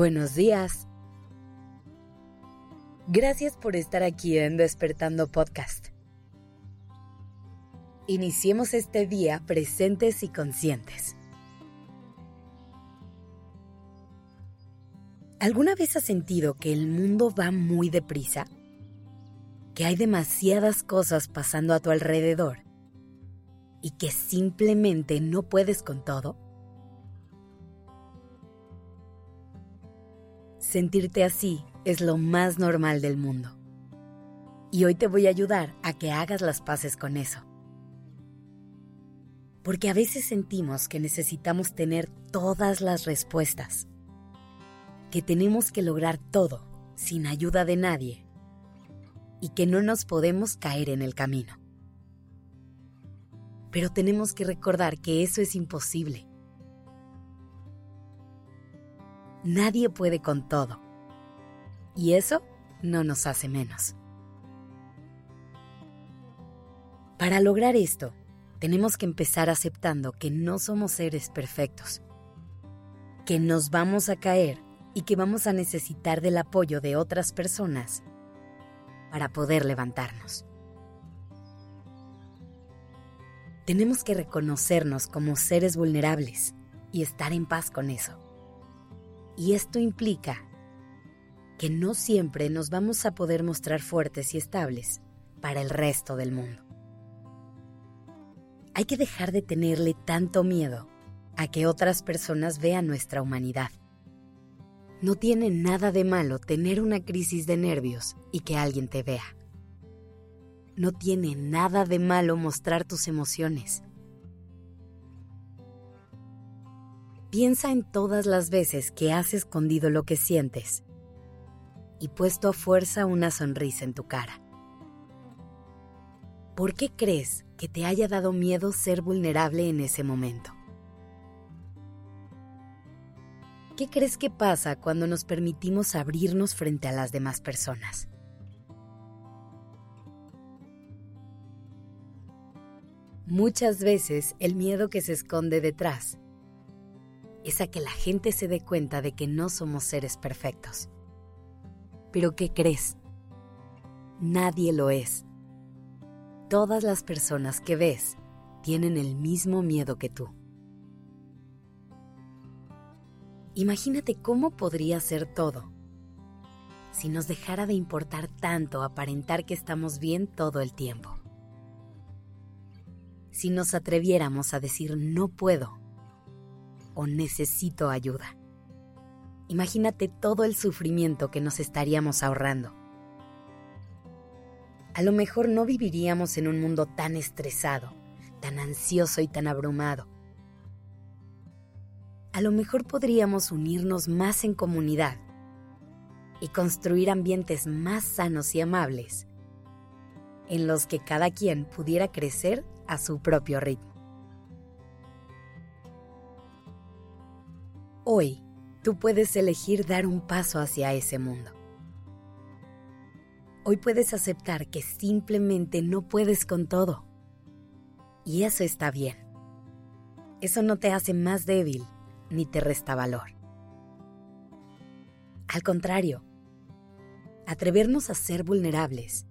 Buenos días. Gracias por estar aquí en Despertando Podcast. Iniciemos este día presentes y conscientes. ¿Alguna vez has sentido que el mundo va muy deprisa? ¿Que hay demasiadas cosas pasando a tu alrededor? ¿Y que simplemente no puedes con todo? Sentirte así es lo más normal del mundo. Y hoy te voy a ayudar a que hagas las paces con eso. Porque a veces sentimos que necesitamos tener todas las respuestas, que tenemos que lograr todo sin ayuda de nadie y que no nos podemos caer en el camino. Pero tenemos que recordar que eso es imposible Nadie puede con todo. Y eso no nos hace menos. Para lograr esto, tenemos que empezar aceptando que no somos seres perfectos, que nos vamos a caer y que vamos a necesitar del apoyo de otras personas para poder levantarnos. Tenemos que reconocernos como seres vulnerables y estar en paz con eso. Y esto implica que no siempre nos vamos a poder mostrar fuertes y estables para el resto del mundo. Hay que dejar de tenerle tanto miedo a que otras personas vean nuestra humanidad. No tiene nada de malo tener una crisis de nervios y que alguien te vea. No tiene nada de malo mostrar tus emociones Piensa en todas las veces que has escondido lo que sientes y puesto a fuerza una sonrisa en tu cara. ¿Por qué crees que te haya dado miedo ser vulnerable en ese momento? ¿Qué crees que pasa cuando nos permitimos abrirnos frente a las demás personas? Muchas veces el miedo que se esconde detrás es a que la gente se dé cuenta de que no somos seres perfectos. Pero ¿qué crees? Nadie lo es. Todas las personas que ves tienen el mismo miedo que tú. Imagínate cómo podría ser todo si nos dejara de importar tanto aparentar que estamos bien todo el tiempo. Si nos atreviéramos a decir no puedo o necesito ayuda. Imagínate todo el sufrimiento que nos estaríamos ahorrando. A lo mejor no viviríamos en un mundo tan estresado, tan ansioso y tan abrumado. A lo mejor podríamos unirnos más en comunidad y construir ambientes más sanos y amables, en los que cada quien pudiera crecer a su propio ritmo. Hoy, tú puedes elegir dar un paso hacia ese mundo. Hoy puedes aceptar que simplemente no puedes con todo. Y eso está bien. Eso no te hace más débil ni te resta valor. Al contrario, atrevernos a ser vulnerables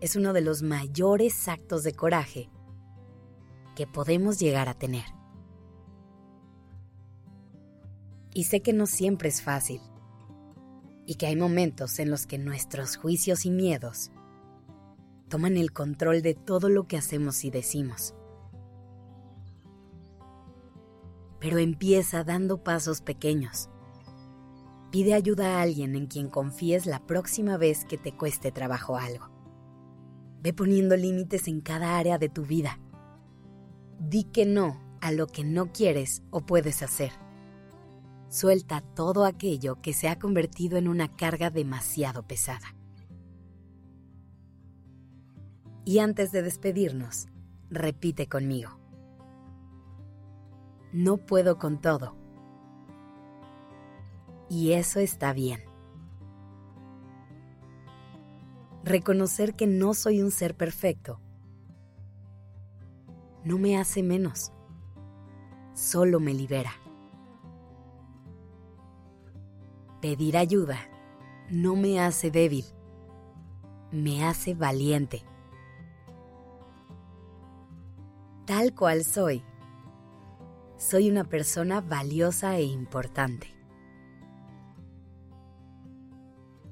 es uno de los mayores actos de coraje que podemos llegar a tener. Y sé que no siempre es fácil. Y que hay momentos en los que nuestros juicios y miedos toman el control de todo lo que hacemos y decimos. Pero empieza dando pasos pequeños. Pide ayuda a alguien en quien confíes la próxima vez que te cueste trabajo algo. Ve poniendo límites en cada área de tu vida. Di que no a lo que no quieres o puedes hacer suelta todo aquello que se ha convertido en una carga demasiado pesada. Y antes de despedirnos, repite conmigo. No puedo con todo. Y eso está bien. Reconocer que no soy un ser perfecto no me hace menos, solo me libera. Pedir ayuda no me hace débil, me hace valiente. Tal cual soy, soy una persona valiosa e importante.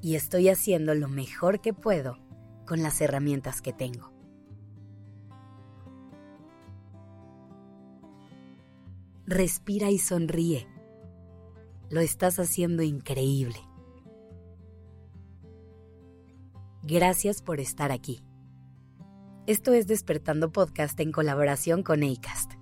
Y estoy haciendo lo mejor que puedo con las herramientas que tengo. Respira y sonríe. Lo estás haciendo increíble. Gracias por estar aquí. Esto es Despertando Podcast en colaboración con ACAST.